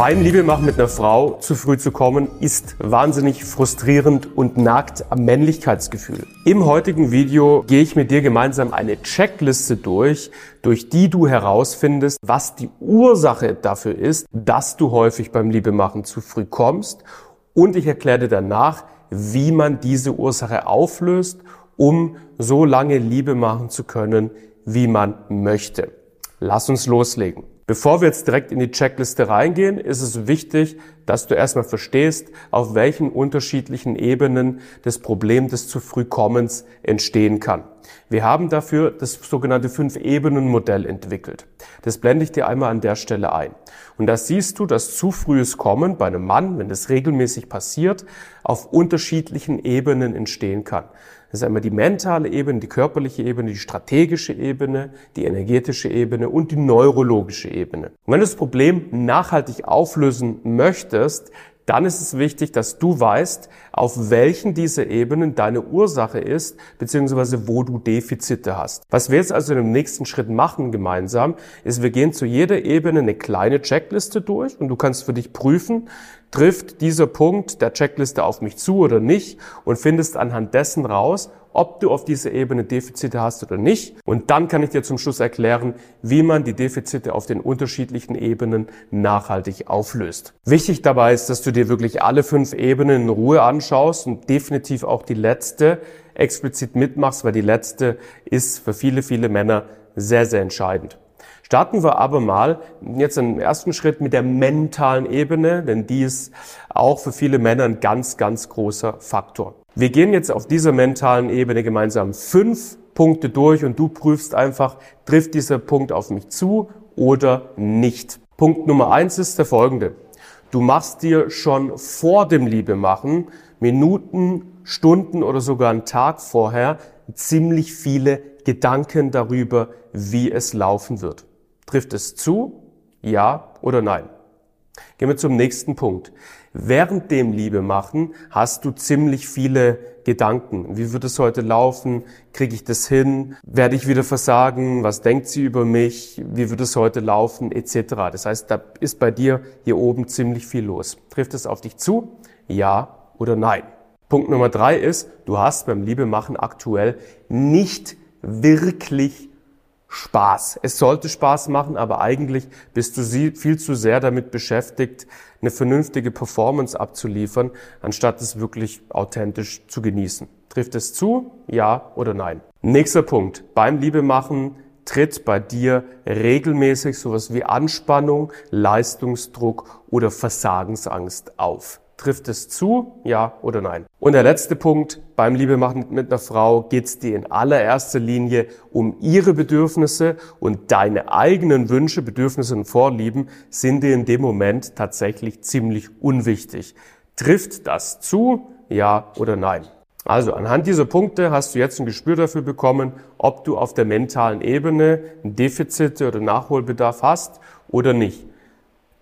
Beim Liebe machen mit einer Frau zu früh zu kommen, ist wahnsinnig frustrierend und nagt am Männlichkeitsgefühl. Im heutigen Video gehe ich mit dir gemeinsam eine Checkliste durch, durch die du herausfindest, was die Ursache dafür ist, dass du häufig beim Liebe machen zu früh kommst. Und ich erkläre dir danach, wie man diese Ursache auflöst, um so lange Liebe machen zu können, wie man möchte. Lass uns loslegen. Bevor wir jetzt direkt in die Checkliste reingehen, ist es wichtig, dass du erstmal verstehst, auf welchen unterschiedlichen Ebenen das Problem des zu früh Kommens entstehen kann. Wir haben dafür das sogenannte Fünf-Ebenen-Modell entwickelt. Das blende ich dir einmal an der Stelle ein. Und da siehst du, dass zu frühes Kommen bei einem Mann, wenn das regelmäßig passiert, auf unterschiedlichen Ebenen entstehen kann. Das ist einmal die mentale Ebene, die körperliche Ebene, die strategische Ebene, die energetische Ebene und die neurologische Ebene. Und wenn du das Problem nachhaltig auflösen möchtest, dann ist es wichtig, dass du weißt, auf welchen dieser Ebenen deine Ursache ist, beziehungsweise wo du Defizite hast. Was wir jetzt also im nächsten Schritt machen gemeinsam, ist, wir gehen zu jeder Ebene eine kleine Checkliste durch und du kannst für dich prüfen, trifft dieser Punkt der Checkliste auf mich zu oder nicht und findest anhand dessen raus, ob du auf dieser Ebene Defizite hast oder nicht. Und dann kann ich dir zum Schluss erklären, wie man die Defizite auf den unterschiedlichen Ebenen nachhaltig auflöst. Wichtig dabei ist, dass du dir wirklich alle fünf Ebenen in Ruhe anschaust und definitiv auch die letzte explizit mitmachst, weil die letzte ist für viele, viele Männer sehr, sehr entscheidend. Starten wir aber mal jetzt im ersten Schritt mit der mentalen Ebene, denn die ist auch für viele Männer ein ganz, ganz großer Faktor. Wir gehen jetzt auf dieser mentalen Ebene gemeinsam fünf Punkte durch und du prüfst einfach, trifft dieser Punkt auf mich zu oder nicht. Punkt Nummer eins ist der folgende. Du machst dir schon vor dem Liebemachen, Minuten, Stunden oder sogar einen Tag vorher, ziemlich viele Gedanken darüber, wie es laufen wird. Trifft es zu? Ja oder nein? Gehen wir zum nächsten Punkt. Während dem Liebe machen hast du ziemlich viele Gedanken. Wie wird es heute laufen? Kriege ich das hin? Werde ich wieder versagen? Was denkt sie über mich? Wie wird es heute laufen? Etc. Das heißt, da ist bei dir hier oben ziemlich viel los. Trifft es auf dich zu? Ja oder nein? Punkt Nummer drei ist, du hast beim Liebe machen aktuell nicht wirklich Spaß. Es sollte Spaß machen, aber eigentlich bist du viel zu sehr damit beschäftigt, eine vernünftige Performance abzuliefern, anstatt es wirklich authentisch zu genießen. Trifft es zu? Ja oder nein? Nächster Punkt. Beim Liebemachen tritt bei dir regelmäßig sowas wie Anspannung, Leistungsdruck oder Versagensangst auf. Trifft es zu? Ja oder nein? Und der letzte Punkt, beim Liebemachen mit einer Frau geht es dir in allererster Linie um ihre Bedürfnisse und deine eigenen Wünsche, Bedürfnisse und Vorlieben sind dir in dem Moment tatsächlich ziemlich unwichtig. Trifft das zu? Ja oder nein? Also anhand dieser Punkte hast du jetzt ein Gespür dafür bekommen, ob du auf der mentalen Ebene Defizite oder Nachholbedarf hast oder nicht.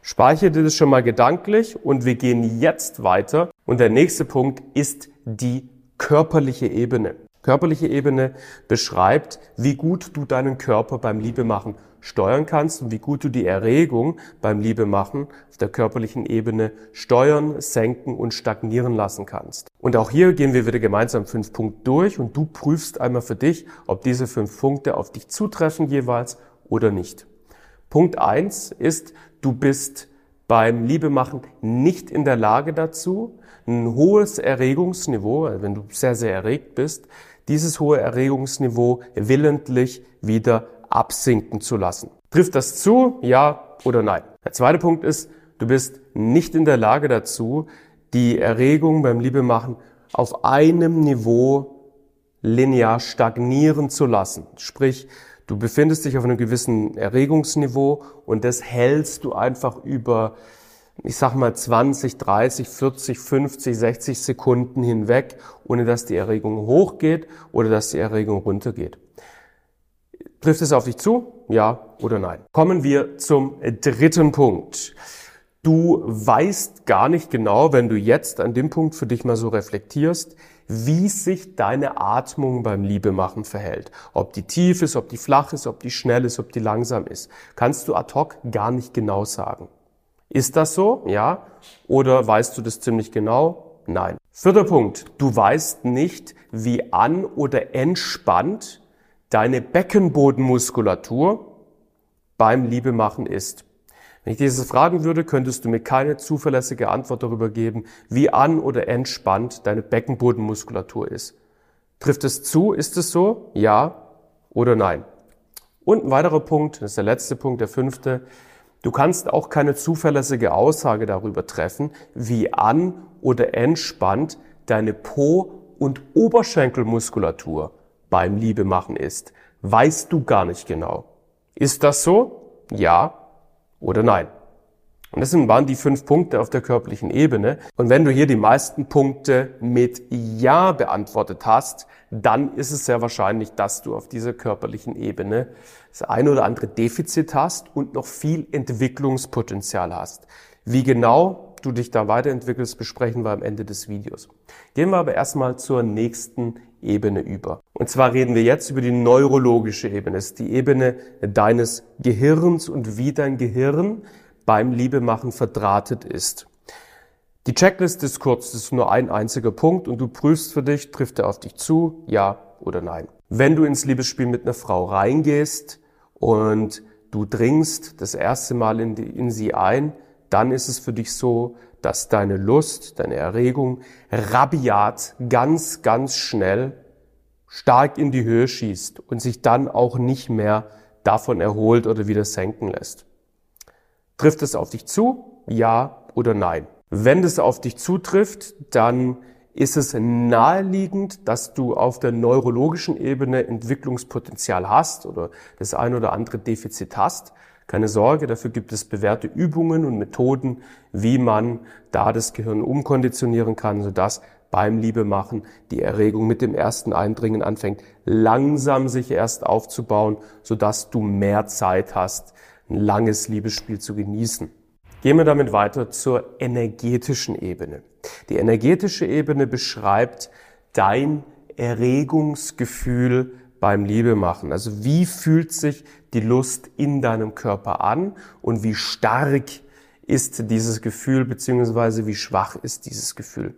Speichere dir das schon mal gedanklich und wir gehen jetzt weiter. Und der nächste Punkt ist die körperliche Ebene. Körperliche Ebene beschreibt, wie gut du deinen Körper beim Liebemachen steuern kannst und wie gut du die Erregung beim Liebemachen auf der körperlichen Ebene steuern, senken und stagnieren lassen kannst. Und auch hier gehen wir wieder gemeinsam fünf Punkte durch und du prüfst einmal für dich, ob diese fünf Punkte auf dich zutreffen jeweils oder nicht. Punkt eins ist, du bist beim Liebemachen nicht in der Lage dazu, ein hohes Erregungsniveau, also wenn du sehr, sehr erregt bist, dieses hohe Erregungsniveau willentlich wieder absinken zu lassen. Trifft das zu? Ja oder nein? Der zweite Punkt ist, du bist nicht in der Lage dazu, die Erregung beim Liebemachen auf einem Niveau linear stagnieren zu lassen. Sprich, du befindest dich auf einem gewissen Erregungsniveau und das hältst du einfach über, ich sag mal 20, 30, 40, 50, 60 Sekunden hinweg, ohne dass die Erregung hochgeht oder dass die Erregung runtergeht. Trifft es auf dich zu? Ja oder nein? Kommen wir zum dritten Punkt. Du weißt gar nicht genau, wenn du jetzt an dem Punkt für dich mal so reflektierst, wie sich deine Atmung beim Liebemachen verhält. Ob die tief ist, ob die flach ist, ob die schnell ist, ob die langsam ist. Kannst du ad hoc gar nicht genau sagen. Ist das so? Ja. Oder weißt du das ziemlich genau? Nein. Vierter Punkt. Du weißt nicht, wie an- oder entspannt deine Beckenbodenmuskulatur beim Liebemachen ist. Wenn ich dir das fragen würde, könntest du mir keine zuverlässige Antwort darüber geben, wie an- oder entspannt deine Beckenbodenmuskulatur ist. Trifft es zu? Ist es so? Ja oder nein? Und ein weiterer Punkt, das ist der letzte Punkt, der fünfte. Du kannst auch keine zuverlässige Aussage darüber treffen, wie an- oder entspannt deine Po- und Oberschenkelmuskulatur beim Liebemachen ist. Weißt du gar nicht genau. Ist das so? Ja oder nein? Und das waren die fünf Punkte auf der körperlichen Ebene. Und wenn du hier die meisten Punkte mit Ja beantwortet hast, dann ist es sehr wahrscheinlich, dass du auf dieser körperlichen Ebene das eine oder andere Defizit hast und noch viel Entwicklungspotenzial hast. Wie genau du dich da weiterentwickelst, besprechen wir am Ende des Videos. Gehen wir aber erstmal zur nächsten Ebene über. Und zwar reden wir jetzt über die neurologische Ebene. Das ist die Ebene deines Gehirns und wie dein Gehirn beim Liebemachen verdrahtet ist. Die Checkliste ist kurz, das ist nur ein einziger Punkt und du prüfst für dich, trifft er auf dich zu, ja oder nein. Wenn du ins Liebesspiel mit einer Frau reingehst und du dringst das erste Mal in, die, in sie ein, dann ist es für dich so, dass deine Lust, deine Erregung rabiat, ganz, ganz schnell stark in die Höhe schießt und sich dann auch nicht mehr davon erholt oder wieder senken lässt. Trifft es auf dich zu? Ja oder nein? Wenn es auf dich zutrifft, dann ist es naheliegend, dass du auf der neurologischen Ebene Entwicklungspotenzial hast oder das ein oder andere Defizit hast. Keine Sorge, dafür gibt es bewährte Übungen und Methoden, wie man da das Gehirn umkonditionieren kann, sodass beim Liebemachen die Erregung mit dem ersten Eindringen anfängt, langsam sich erst aufzubauen, sodass du mehr Zeit hast, ein langes Liebesspiel zu genießen. Gehen wir damit weiter zur energetischen Ebene. Die energetische Ebene beschreibt dein Erregungsgefühl beim Liebemachen. Also wie fühlt sich die Lust in deinem Körper an und wie stark ist dieses Gefühl beziehungsweise wie schwach ist dieses Gefühl.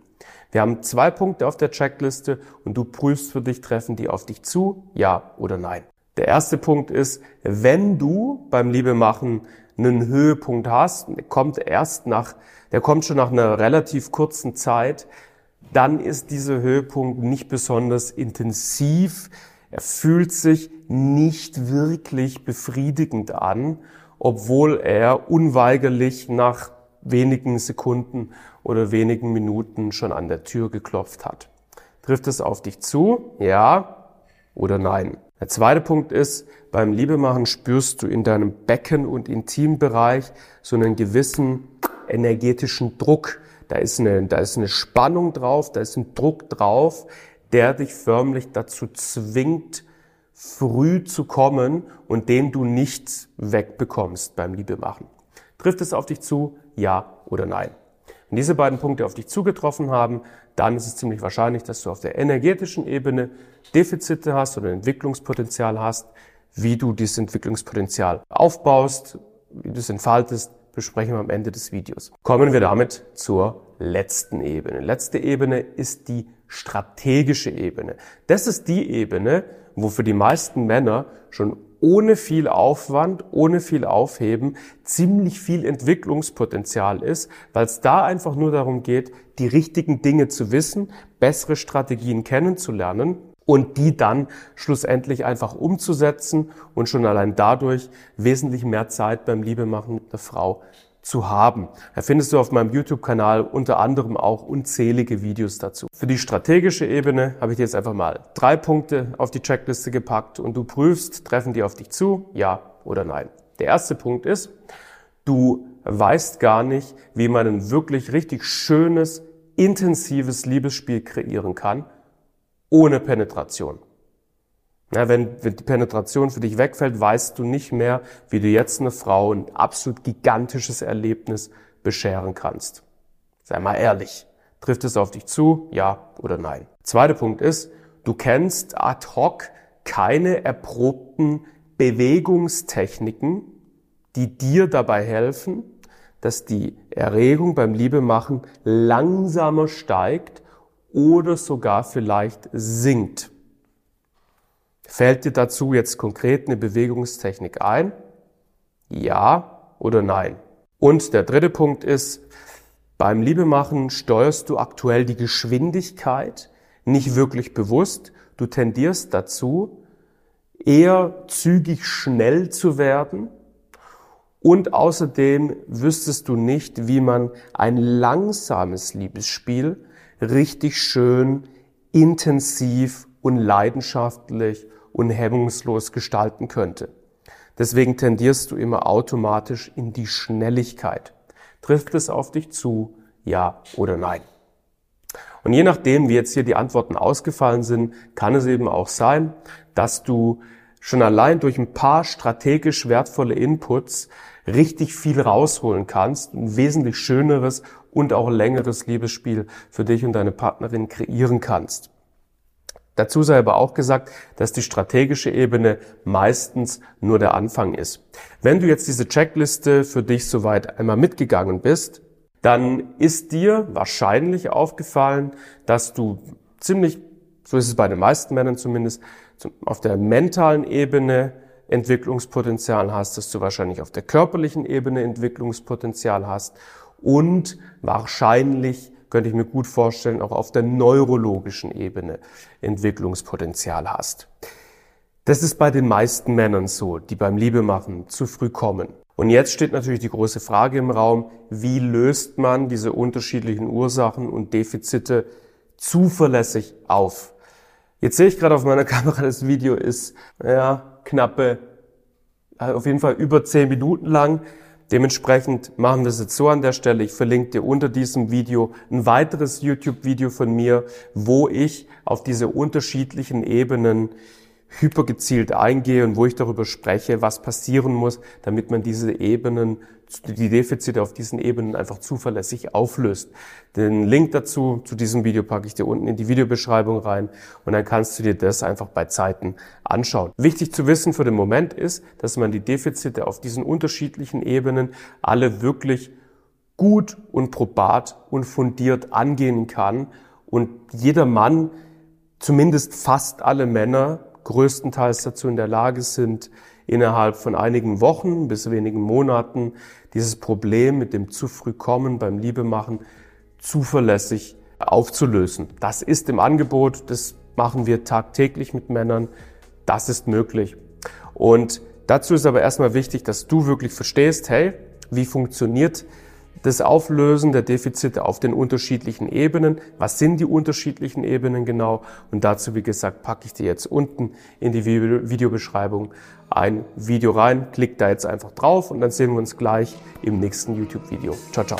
Wir haben zwei Punkte auf der Checkliste und du prüfst für dich, treffen die auf dich zu, ja oder nein. Der erste Punkt ist, wenn du beim Liebemachen einen Höhepunkt hast, der kommt erst nach, der kommt schon nach einer relativ kurzen Zeit, dann ist dieser Höhepunkt nicht besonders intensiv, er fühlt sich nicht wirklich befriedigend an, obwohl er unweigerlich nach wenigen Sekunden oder wenigen Minuten schon an der Tür geklopft hat. Trifft es auf dich zu? Ja oder nein? Der zweite Punkt ist, beim Liebemachen spürst du in deinem Becken- und Intimbereich so einen gewissen energetischen Druck. Da ist eine, da ist eine Spannung drauf, da ist ein Druck drauf, der dich förmlich dazu zwingt, früh zu kommen und den du nicht wegbekommst beim Liebemachen. Trifft es auf dich zu? Ja oder nein? Wenn diese beiden Punkte auf dich zugetroffen haben, dann ist es ziemlich wahrscheinlich, dass du auf der energetischen Ebene Defizite hast oder Entwicklungspotenzial hast. Wie du dieses Entwicklungspotenzial aufbaust, wie du es entfaltest, besprechen wir am Ende des Videos. Kommen wir damit zur letzten Ebene. Letzte Ebene ist die strategische Ebene. Das ist die Ebene, wo für die meisten Männer schon ohne viel Aufwand, ohne viel Aufheben ziemlich viel Entwicklungspotenzial ist, weil es da einfach nur darum geht, die richtigen Dinge zu wissen, bessere Strategien kennenzulernen und die dann schlussendlich einfach umzusetzen und schon allein dadurch wesentlich mehr Zeit beim Liebemachen mit einer Frau zu haben. Da findest du auf meinem YouTube-Kanal unter anderem auch unzählige Videos dazu. Für die strategische Ebene habe ich dir jetzt einfach mal drei Punkte auf die Checkliste gepackt und du prüfst, treffen die auf dich zu, ja oder nein. Der erste Punkt ist, du weißt gar nicht, wie man ein wirklich richtig schönes, intensives Liebesspiel kreieren kann, ohne Penetration. Ja, wenn, wenn die Penetration für dich wegfällt, weißt du nicht mehr, wie du jetzt eine Frau ein absolut gigantisches Erlebnis bescheren kannst. Sei mal ehrlich. Trifft es auf dich zu? Ja oder nein? Zweiter Punkt ist, du kennst ad hoc keine erprobten Bewegungstechniken, die dir dabei helfen, dass die Erregung beim Liebemachen langsamer steigt oder sogar vielleicht sinkt. Fällt dir dazu jetzt konkret eine Bewegungstechnik ein? Ja oder nein? Und der dritte Punkt ist, beim Liebemachen steuerst du aktuell die Geschwindigkeit nicht wirklich bewusst. Du tendierst dazu, eher zügig schnell zu werden. Und außerdem wüsstest du nicht, wie man ein langsames Liebesspiel richtig schön, intensiv und leidenschaftlich und hemmungslos gestalten könnte. Deswegen tendierst du immer automatisch in die Schnelligkeit. Trifft es auf dich zu, ja oder nein? Und je nachdem, wie jetzt hier die Antworten ausgefallen sind, kann es eben auch sein, dass du schon allein durch ein paar strategisch wertvolle Inputs richtig viel rausholen kannst, ein wesentlich schöneres und auch längeres Liebesspiel für dich und deine Partnerin kreieren kannst. Dazu sei aber auch gesagt, dass die strategische Ebene meistens nur der Anfang ist. Wenn du jetzt diese Checkliste für dich soweit einmal mitgegangen bist, dann ist dir wahrscheinlich aufgefallen, dass du ziemlich, so ist es bei den meisten Männern zumindest, auf der mentalen Ebene Entwicklungspotenzial hast, dass du wahrscheinlich auf der körperlichen Ebene Entwicklungspotenzial hast und wahrscheinlich könnte ich mir gut vorstellen, auch auf der neurologischen Ebene Entwicklungspotenzial hast. Das ist bei den meisten Männern so, die beim Liebemachen zu früh kommen. Und jetzt steht natürlich die große Frage im Raum, wie löst man diese unterschiedlichen Ursachen und Defizite zuverlässig auf? Jetzt sehe ich gerade auf meiner Kamera, das Video ist ja, knappe, auf jeden Fall über zehn Minuten lang. Dementsprechend machen wir es jetzt so an der Stelle. Ich verlinke dir unter diesem Video ein weiteres YouTube-Video von mir, wo ich auf diese unterschiedlichen Ebenen hypergezielt eingehe und wo ich darüber spreche, was passieren muss, damit man diese Ebenen, die Defizite auf diesen Ebenen einfach zuverlässig auflöst. Den Link dazu, zu diesem Video packe ich dir unten in die Videobeschreibung rein und dann kannst du dir das einfach bei Zeiten anschauen. Wichtig zu wissen für den Moment ist, dass man die Defizite auf diesen unterschiedlichen Ebenen alle wirklich gut und probat und fundiert angehen kann und jeder Mann, zumindest fast alle Männer, größtenteils dazu in der Lage sind, innerhalb von einigen Wochen bis wenigen Monaten dieses Problem mit dem zu früh kommen beim Liebemachen zuverlässig aufzulösen. Das ist im Angebot, das machen wir tagtäglich mit Männern, das ist möglich. Und dazu ist aber erstmal wichtig, dass du wirklich verstehst, hey, wie funktioniert das Auflösen der Defizite auf den unterschiedlichen Ebenen. Was sind die unterschiedlichen Ebenen genau? Und dazu, wie gesagt, packe ich dir jetzt unten in die Videobeschreibung ein Video rein. Klick da jetzt einfach drauf und dann sehen wir uns gleich im nächsten YouTube-Video. Ciao, ciao.